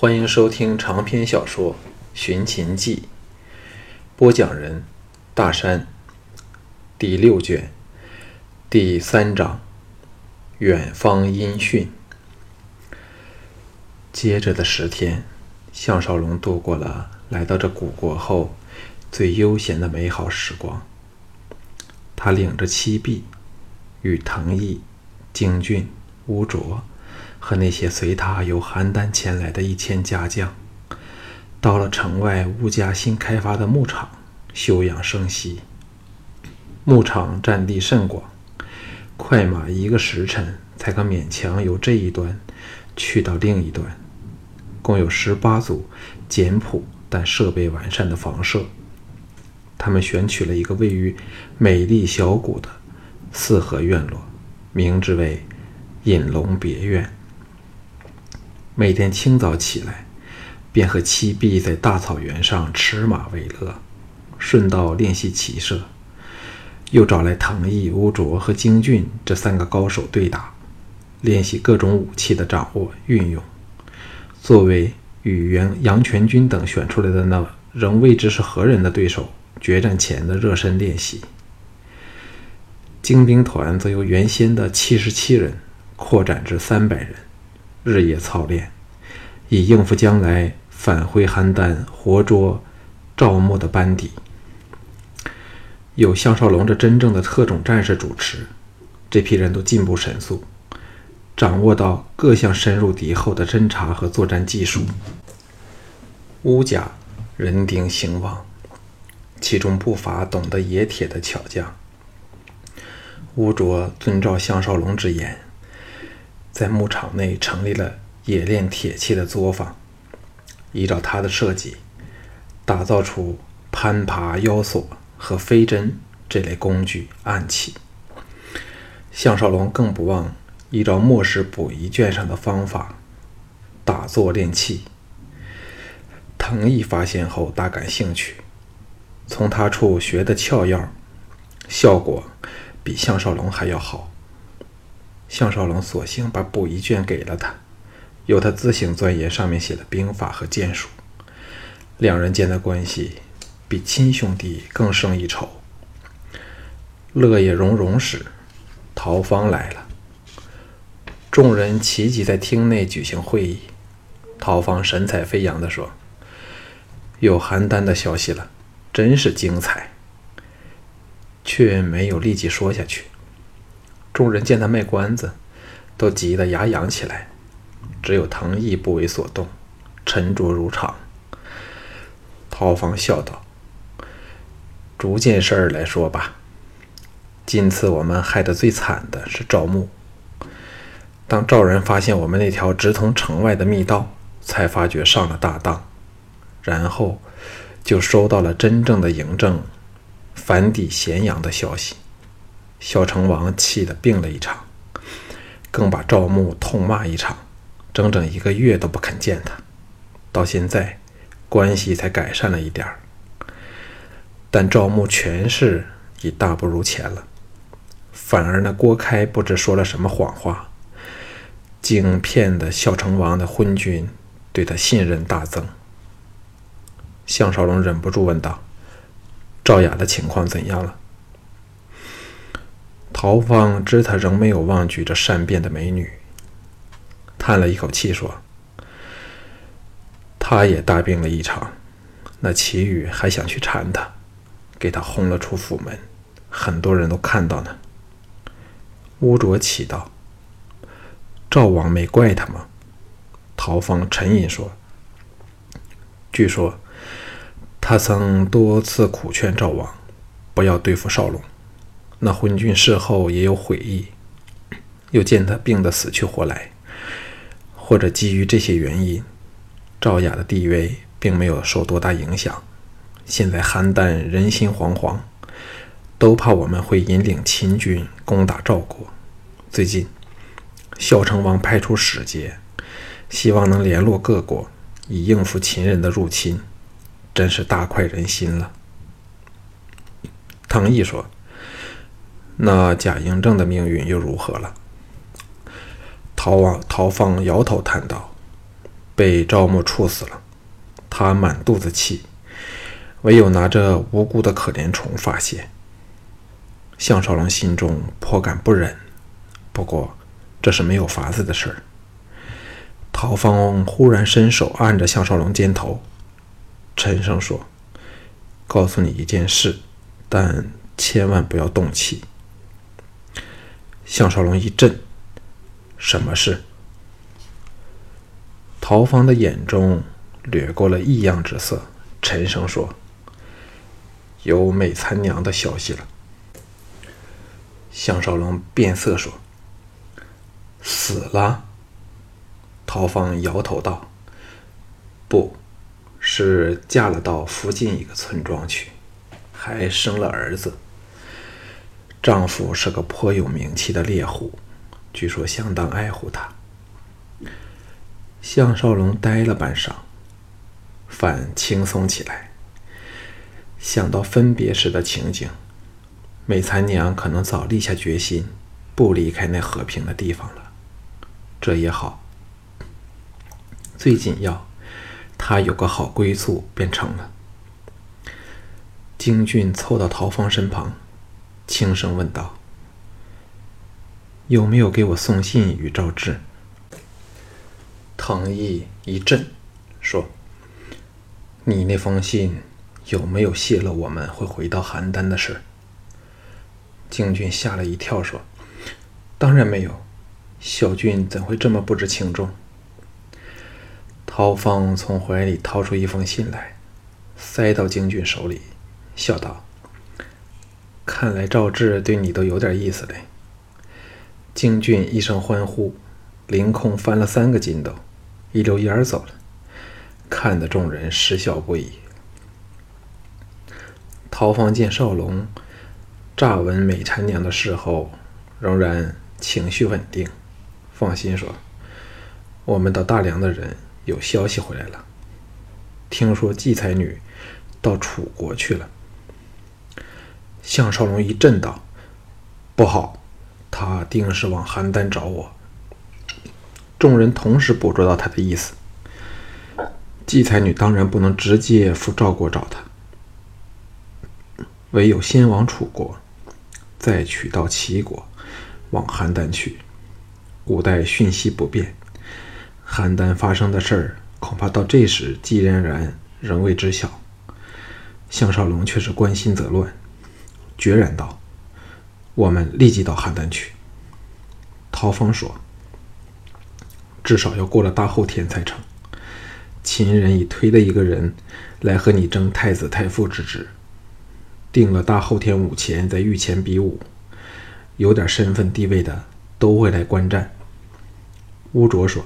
欢迎收听长篇小说《寻秦记》，播讲人：大山，第六卷，第三章，远方音讯。接着的十天，项少龙度过了来到这古国后最悠闲的美好时光。他领着七婢，与藤毅、京俊、乌卓。和那些随他由邯郸前来的一千家将，到了城外乌家新开发的牧场休养生息。牧场占地甚广，快马一个时辰才可勉强由这一端去到另一端。共有十八组简朴但设备完善的房舍。他们选取了一个位于美丽小谷的四合院落，名之为隐龙别院。每天清早起来，便和七婢在大草原上驰马为乐，顺道练习骑射。又找来藤毅、乌卓和京俊这三个高手对打，练习各种武器的掌握运用，作为与杨杨全军等选出来的那仍未知是何人的对手决战前的热身练习。精兵团则由原先的七十七人扩展至三百人。日夜操练，以应付将来返回邯郸活捉赵牧的班底。有项少龙这真正的特种战士主持，这批人都进步神速，掌握到各项深入敌后的侦察和作战技术。乌家人丁兴旺，其中不乏懂得冶铁的巧匠。乌卓遵照项少龙之言。在牧场内成立了冶炼铁器的作坊，依照他的设计，打造出攀爬腰索和飞针这类工具暗器。项少龙更不忘依照末世补遗卷上的方法打坐练气。藤毅发现后大感兴趣，从他处学的窍药，效果比项少龙还要好。项少龙索性把补遗卷给了他，由他自行钻研上面写的兵法和剑术。两人间的关系比亲兄弟更胜一筹。乐也融融时，陶芳来了，众人齐集在厅内举行会议。陶芳神采飞扬地说：“有邯郸的消息了，真是精彩。”却没有立即说下去。众人见他卖关子，都急得牙痒起来。只有唐毅不为所动，沉着如常。陶芳笑道：“逐件事儿来说吧。今次我们害得最惨的是赵牧。当赵人发现我们那条直通城外的密道，才发觉上了大当，然后就收到了真正的嬴政反抵咸阳的消息。”孝成王气得病了一场，更把赵牧痛骂一场，整整一个月都不肯见他。到现在，关系才改善了一点儿。但赵牧权势已大不如前了，反而那郭开不知说了什么谎话，竟骗得孝成王的昏君对他信任大增。项少龙忍不住问道：“赵雅的情况怎样了？”陶芳知他仍没有忘记这善变的美女，叹了一口气说：“他也大病了一场，那祁宇还想去缠他，给他轰了出府门，很多人都看到呢。”乌卓启道：“赵王没怪他吗？”陶芳沉吟说：“据说他曾多次苦劝赵王，不要对付少龙。”那昏君事后也有悔意，又见他病得死去活来，或者基于这些原因，赵雅的地位并没有受多大影响。现在邯郸人心惶惶，都怕我们会引领秦军攻打赵国。最近，孝成王派出使节，希望能联络各国，以应付秦人的入侵，真是大快人心了。唐毅说。那贾嬴政的命运又如何了？陶王陶放摇头叹道：“被赵默处死了，他满肚子气，唯有拿着无辜的可怜虫发泄。项少龙心中颇感不忍，不过这是没有法子的事儿。陶芳忽然伸手按着项少龙肩头，沉声说：“告诉你一件事，但千万不要动气。”项少龙一震：“什么事？”陶芳的眼中掠过了异样之色，沉声说：“有美残娘的消息了。”项少龙变色说：“死了。”陶芳摇头道：“不是嫁了到附近一个村庄去，还生了儿子。丈夫是个颇有名气的猎户，据说相当爱护她。”项少龙呆了半晌，反轻松起来。想到分别时的情景，美残娘可能早立下决心，不离开那和平的地方了。这也好，最紧要，她有个好归宿便成了。京俊凑到陶芳身旁，轻声问道：“有没有给我送信与赵志？”藤毅一震，说：“你那封信有没有泄露我们会回到邯郸的事？”京俊吓了一跳，说：“当然没有，小俊怎会这么不知轻重？”陶芳从怀里掏出一封信来，塞到京俊手里，笑道：“看来赵志对你都有点意思嘞。”京俊一声欢呼，凌空翻了三个筋斗。一溜烟儿走了，看得众人失笑不已。陶芳见少龙乍闻美婵娘的事后，仍然情绪稳定，放心说：“我们到大梁的人有消息回来了，听说季才女到楚国去了。”项少龙一震道：“不好，他定是往邯郸找我。”众人同时捕捉到他的意思。季才女当然不能直接赴赵国找他，唯有先往楚国，再取到齐国，往邯郸去。古代讯息不便，邯郸发生的事儿，恐怕到这时季冉然仍未知晓。项少龙却是关心则乱，决然道：“我们立即到邯郸去。”陶峰说。至少要过了大后天才成。秦人已推了一个人来和你争太子太傅之职，定了大后天午前在御前比武，有点身份地位的都会来观战。乌卓说：“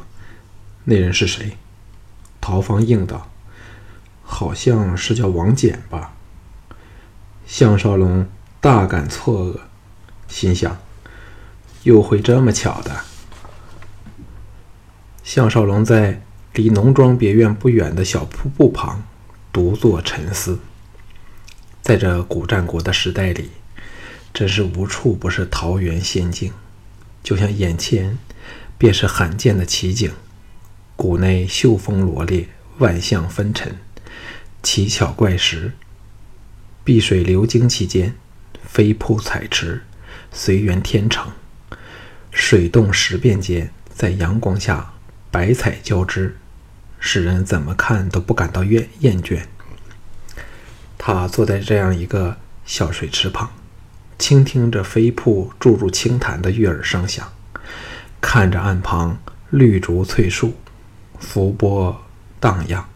那人是谁？”陶芳应道：“好像是叫王翦吧。”项少龙大感错愕，心想：又会这么巧的？项少龙在离农庄别院不远的小瀑布旁独坐沉思。在这古战国的时代里，真是无处不是桃源仙境，就像眼前便是罕见的奇景。谷内秀峰罗列，万象纷陈，奇巧怪石，碧水流经其间，飞瀑彩池，随缘天成，水动石变间，在阳光下。百彩交织，使人怎么看都不感到厌厌倦。他坐在这样一个小水池旁，倾听着飞瀑注入清潭的悦耳声响，看着岸旁绿竹翠树，浮波荡漾，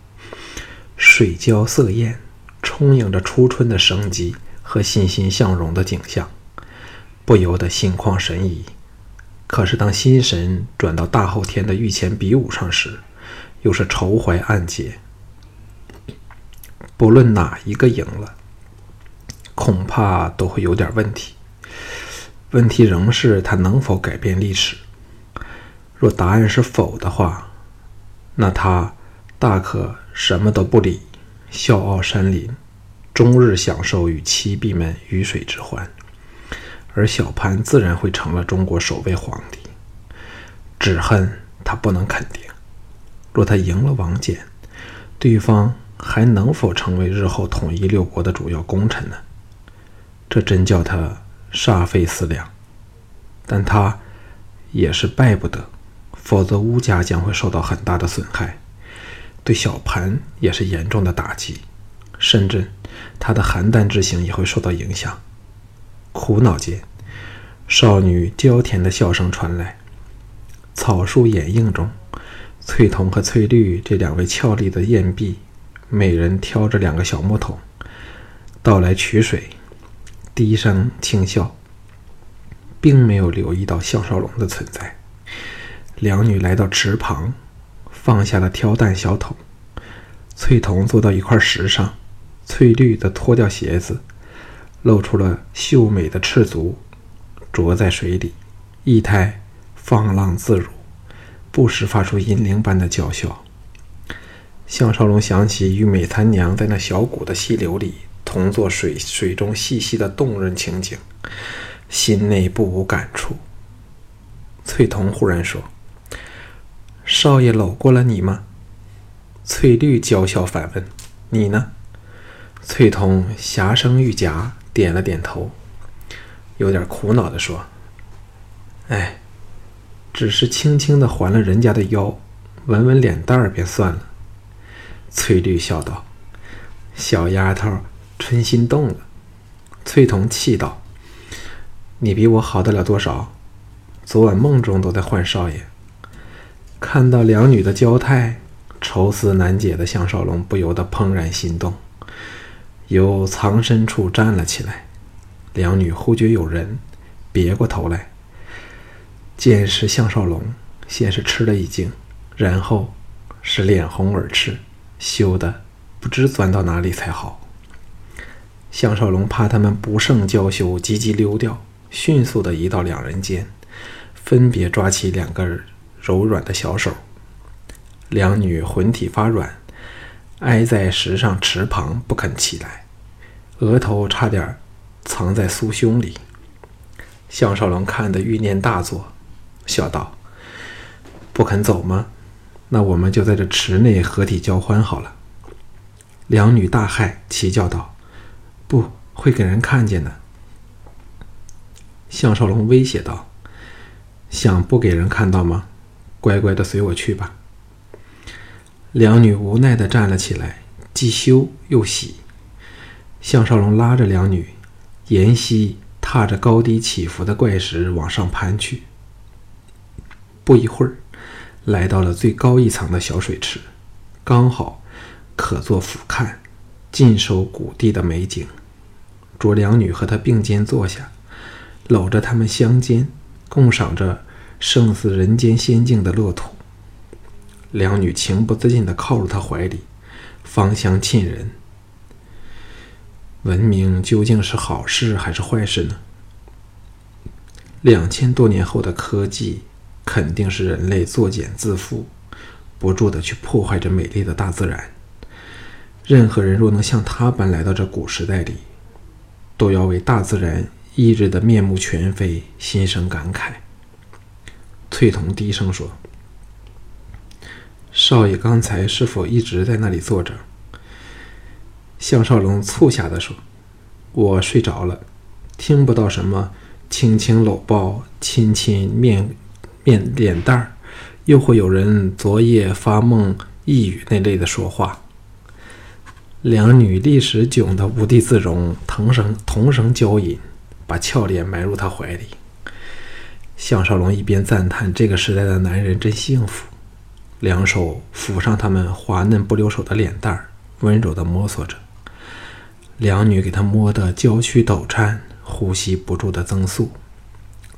水交色艳，充盈着初春的生机和欣欣向荣的景象，不由得心旷神怡。可是，当心神转到大后天的御前比武上时，又是愁怀暗结。不论哪一个赢了，恐怕都会有点问题。问题仍是他能否改变历史。若答案是否的话，那他大可什么都不理，笑傲山林，终日享受与妻婢们鱼水之欢。而小潘自然会成了中国首位皇帝，只恨他不能肯定。若他赢了王翦，对方还能否成为日后统一六国的主要功臣呢？这真叫他煞费思量。但他也是败不得，否则乌家将会受到很大的损害，对小盘也是严重的打击，甚至他的邯郸之行也会受到影响。苦恼间，少女娇甜的笑声传来。草树掩映中，翠桐和翠绿这两位俏丽的艳婢，每人挑着两个小木桶，到来取水，低声轻笑，并没有留意到项少龙的存在。两女来到池旁，放下了挑担小桶。翠桐坐到一块石上，翠绿则脱掉鞋子，露出了秀美的赤足，着在水里，意态。放浪自如，不时发出银铃般的娇笑。项少龙想起与美残娘在那小谷的溪流里同坐水水中嬉戏的动人情景，心内不无感触。翠桐忽然说：“少爷搂过了你吗？”翠绿娇笑反问：“你呢？”翠桐霞声玉颊，点了点头，有点苦恼地说：“哎。”只是轻轻地环了人家的腰，闻闻脸蛋儿便算了。翠绿笑道：“小丫头，春心动了。”翠桐气道：“你比我好得了多少？昨晚梦中都在唤少爷。”看到两女的娇态，愁思难解的项少龙不由得怦然心动，由藏身处站了起来。两女忽觉有人，别过头来。见是项少龙，先是吃了一惊，然后是脸红耳赤，羞得不知钻到哪里才好。项少龙怕他们不胜娇羞，急急溜掉，迅速的移到两人间，分别抓起两个柔软的小手。两女魂体发软，挨在石上池旁不肯起来，额头差点藏在酥胸里。项少龙看得欲念大作。笑道：“不肯走吗？那我们就在这池内合体交欢好了。”两女大骇，齐叫道：“不会给人看见的。”项少龙威胁道：“想不给人看到吗？乖乖的随我去吧。”两女无奈的站了起来，既羞又喜。项少龙拉着两女，沿溪踏着高低起伏的怪石往上攀去。不一会儿，来到了最高一层的小水池，刚好可做俯瞰，尽收谷地的美景。卓两女和他并肩坐下，搂着他们相肩，共赏着胜似人间仙境的乐土。两女情不自禁地靠入他怀里，芳香沁人。文明究竟是好事还是坏事呢？两千多年后的科技。肯定是人类作茧自缚，不住的去破坏着美丽的大自然。任何人若能像他般来到这古时代里，都要为大自然一日的面目全非心生感慨。翠桐低声说：“少爷刚才是否一直在那里坐着？”项少龙促狭的说：“我睡着了，听不到什么轻轻搂抱、亲亲面。”面脸蛋儿，又会有人昨夜发梦呓语那类的说话。两女立时窘得无地自容，同声同声娇吟，把俏脸埋入他怀里。项少龙一边赞叹这个时代的男人真幸福，两手抚上他们滑嫩不留手的脸蛋儿，温柔地摸索着。两女给他摸得娇躯抖颤，呼吸不住的增速。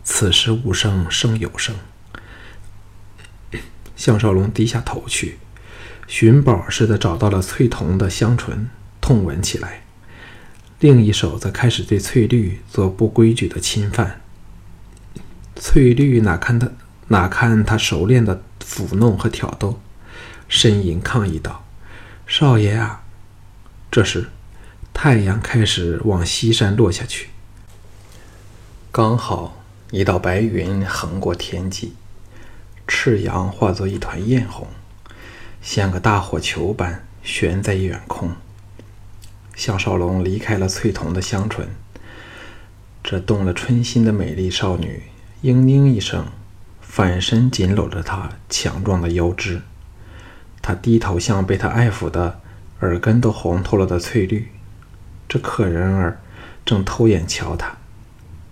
此时无声胜有声。项少龙低下头去，寻宝似的找到了翠桐的香唇，痛吻起来。另一手则开始对翠绿做不规矩的侵犯。翠绿哪看他哪看他熟练的抚弄和挑逗，呻吟抗议道：“少爷啊！”这时，太阳开始往西山落下去，刚好一道白云横过天际。赤阳化作一团艳红，像个大火球般悬在远空。向少龙离开了翠桐的香唇，这动了春心的美丽少女嘤嘤一声，反身紧搂着他强壮的腰肢。他低头向被他爱抚的耳根都红透了的翠绿。这可人儿正偷眼瞧他，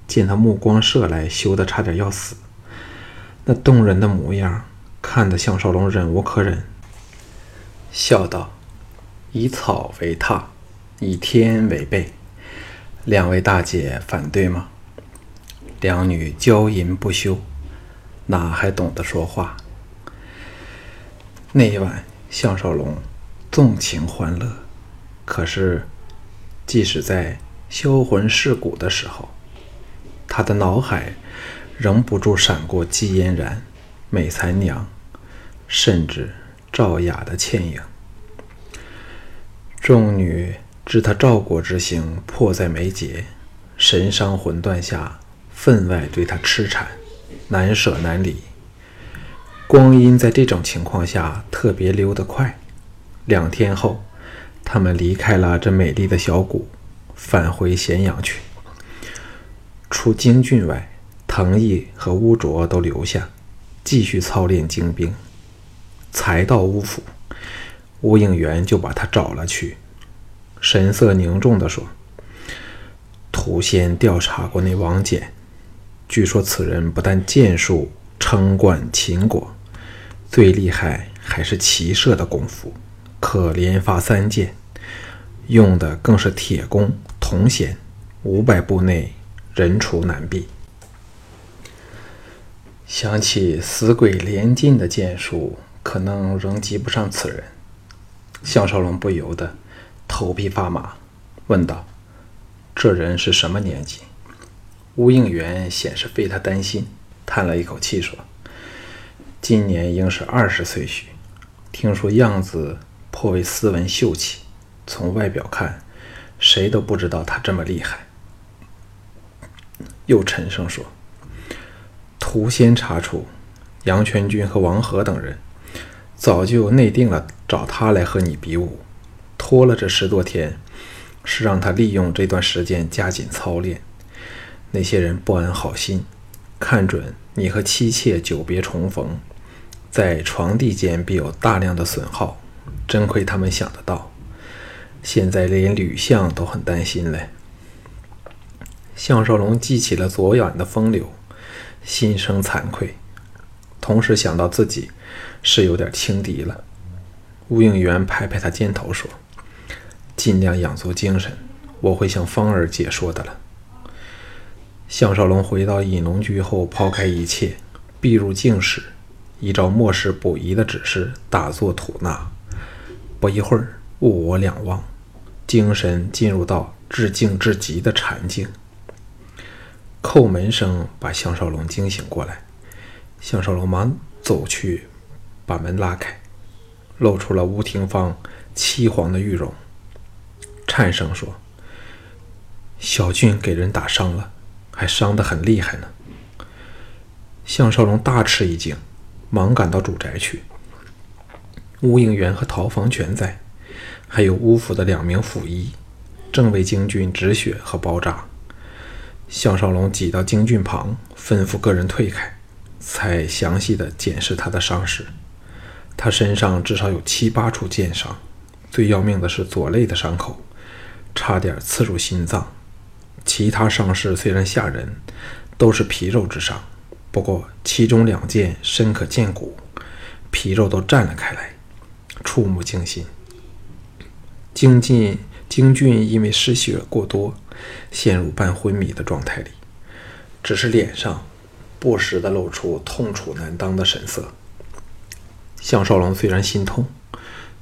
见他目光射来，羞得差点要死。那动人的模样，看得项少龙忍无可忍，笑道：“以草为榻，以天为被，两位大姐反对吗？”两女娇吟不休，哪还懂得说话？那一晚，项少龙纵情欢乐，可是。即使在销魂蚀骨的时候，他的脑海仍不住闪过季嫣然、美残娘，甚至赵雅的倩影。众女知他赵国之行迫在眉睫，神伤魂断下，分外对他痴缠，难舍难离。光阴在这种情况下特别溜得快，两天后。他们离开了这美丽的小谷，返回咸阳去。除京郡外，藤毅和乌卓都留下，继续操练精兵。才到乌府，乌应元就把他找了去，神色凝重地说：“屠仙调查过那王翦，据说此人不但剑术称冠秦国，最厉害还是骑射的功夫。”可连发三箭，用的更是铁弓铜弦，五百步内人畜难避。想起死鬼连进的剑术，可能仍及不上此人。项少龙不由得头皮发麻，问道：“这人是什么年纪？”吴应元显是为他担心，叹了一口气说：“今年应是二十岁许，听说样子……”颇为斯文秀气，从外表看，谁都不知道他这么厉害。又沉声说：“屠仙查出，杨全军和王和等人早就内定了找他来和你比武，拖了这十多天，是让他利用这段时间加紧操练。那些人不安好心，看准你和妻妾久别重逢，在床地间必有大量的损耗。”真亏他们想得到，现在连吕相都很担心嘞。项少龙记起了昨晚的风流，心生惭愧，同时想到自己是有点轻敌了。吴应元拍拍他肩头说：“尽量养足精神，我会向芳儿解说的了。”项少龙回到隐龙居后，抛开一切，闭入静室，依照末世溥仪的指示，打坐吐纳。不一会儿，物我两忘，精神进入到至静至极的禅境。叩门声把项少龙惊醒过来，项少龙忙走去，把门拉开，露出了吴廷芳凄黄的玉容，颤声说：“小俊给人打伤了，还伤得很厉害呢。”项少龙大吃一惊，忙赶到主宅去。乌应元和陶房全在，还有乌府的两名府医，正为京俊止血和包扎。项少龙挤到京俊旁，吩咐个人退开，才详细的检视他的伤势。他身上至少有七八处剑伤，最要命的是左肋的伤口，差点刺入心脏。其他伤势虽然吓人，都是皮肉之伤，不过其中两剑深可见骨，皮肉都绽了开来。触目惊心。京进京俊因为失血过多，陷入半昏迷的状态里，只是脸上不时的露出痛楚难当的神色。项少龙虽然心痛，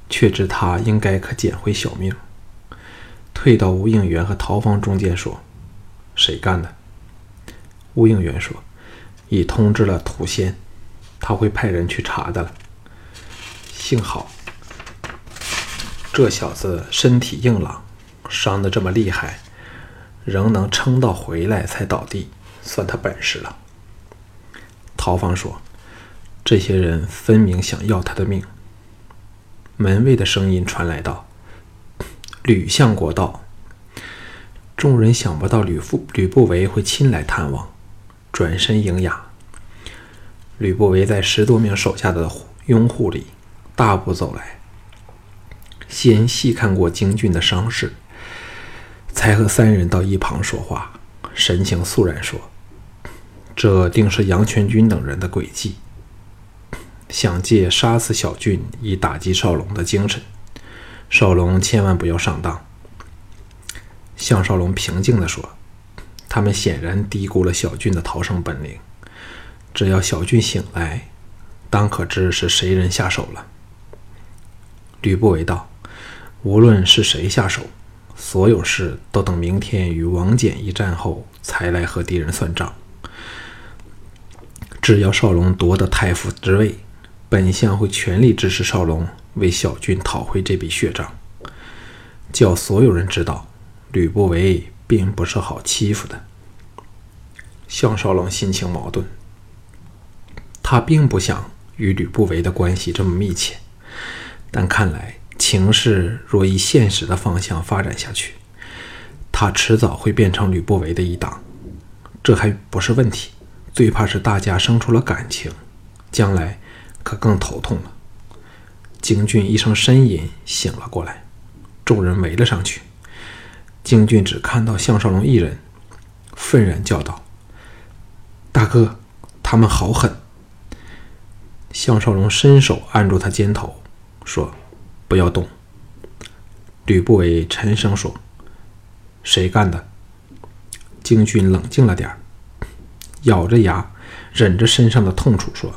却知他应该可捡回小命。退到吴应元和陶芳中间说：“谁干的？”吴应元说：“已通知了土仙，他会派人去查的了。幸好。”这小子身体硬朗，伤得这么厉害，仍能撑到回来才倒地，算他本事了。陶芳说：“这些人分明想要他的命。”门卫的声音传来道：“吕相国到。”众人想不到吕父吕不韦会亲来探望，转身迎雅。吕不韦在十多名手下的拥护里大步走来，先细看过京俊的伤势，才和三人到一旁说话，神情肃然说：“这定是杨全军等人的诡计，想借杀死小俊以打击少龙的精神。少龙千万不要上当。”项少龙平静地说：“他们显然低估了小俊的逃生本领。只要小俊醒来，当可知是谁人下手了。”吕不韦道：“无论是谁下手，所有事都等明天与王翦一战后才来和敌人算账。只要少龙夺得太傅之位，本相会全力支持少龙为小俊讨回这笔血账，叫所有人知道。”吕不韦并不是好欺负的。项少龙心情矛盾，他并不想与吕不韦的关系这么密切，但看来情势若以现实的方向发展下去，他迟早会变成吕不韦的一党。这还不是问题，最怕是大家生出了感情，将来可更头痛了。京俊一声呻吟醒了过来，众人围了上去。京俊只看到项少龙一人，愤然叫道：“大哥，他们好狠！”项少龙伸手按住他肩头，说：“不要动。”吕不韦沉声说：“谁干的？”京俊冷静了点儿咬着牙，忍着身上的痛楚说：“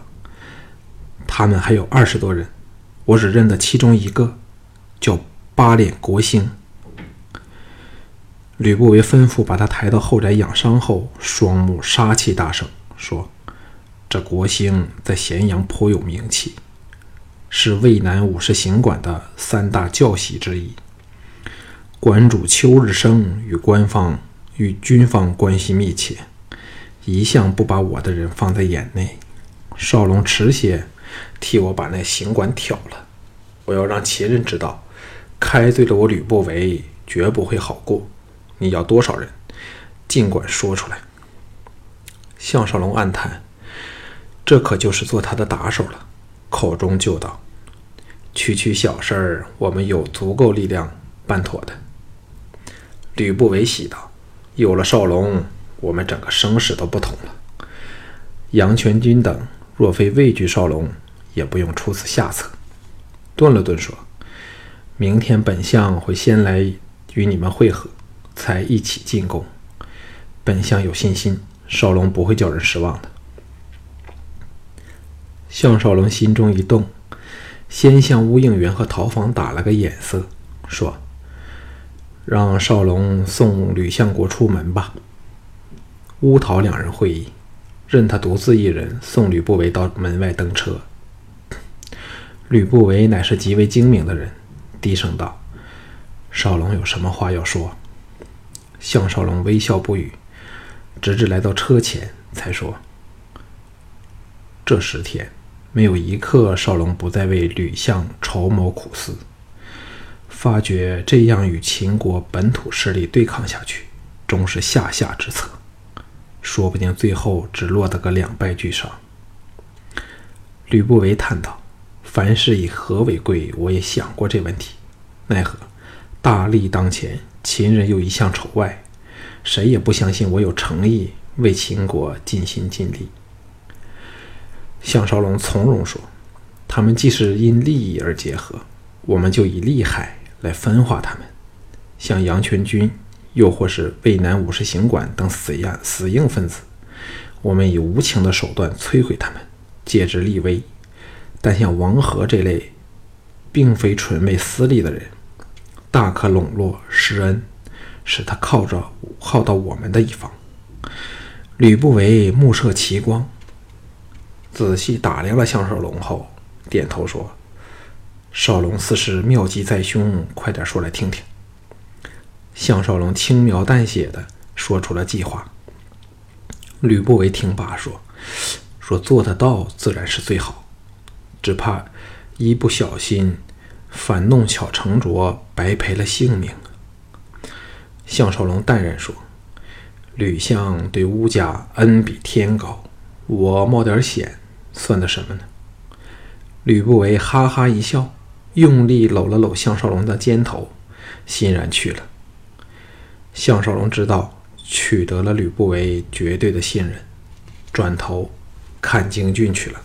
他们还有二十多人，我只认得其中一个，叫八脸国星。”吕不韦吩咐把他抬到后宅养伤后，双目杀气大盛，说：“这国兴在咸阳颇有名气，是渭南五十行馆的三大教习之一。馆主邱日升与官方与军方关系密切，一向不把我的人放在眼内。少龙迟些替我把那行馆挑了，我要让其人知道，开罪了我吕不韦，绝不会好过。”你要多少人？尽管说出来。项少龙暗叹，这可就是做他的打手了。口中就道：“区区小事儿，我们有足够力量办妥的。”吕不韦喜道：“有了少龙，我们整个声势都不同了。杨全军等若非畏惧少龙，也不用出此下策。”顿了顿说：“明天本相会先来与你们会合。”才一起进攻，本相有信心，少龙不会叫人失望的。项少龙心中一动，先向乌应元和陶房打了个眼色，说：“让少龙送吕相国出门吧。”乌陶两人会意，任他独自一人送吕不韦到门外登车。吕不韦乃是极为精明的人，低声道：“少龙有什么话要说？”项少龙微笑不语，直至来到车前，才说：“这十天没有一刻，少龙不再为吕相筹谋苦思，发觉这样与秦国本土势力对抗下去，终是下下之策，说不定最后只落得个两败俱伤。”吕不韦叹道：“凡事以和为贵，我也想过这问题，奈何大利当前。”秦人又一向丑外，谁也不相信我有诚意为秦国尽心尽力。项少龙从容说：“他们既是因利益而结合，我们就以利害来分化他们。像杨全军，又或是渭南五十行馆等死样死硬分子，我们以无情的手段摧毁他们，借之立威。但像王和这类，并非纯为私利的人。”大可笼络施恩，使他靠着靠到我们的一方。吕不韦目射奇光，仔细打量了项少龙后，点头说：“少龙似是妙计在胸，快点说来听听。”项少龙轻描淡写的说出了计划。吕不韦听罢说：“说做得到自然是最好，只怕一不小心。”反弄巧成拙，白赔了性命。项少龙淡然说：“吕相对乌家恩比天高，我冒点险，算得什么呢？”吕不韦哈哈一笑，用力搂了搂项少龙的肩头，欣然去了。项少龙知道取得了吕不韦绝对的信任，转头看京俊去了。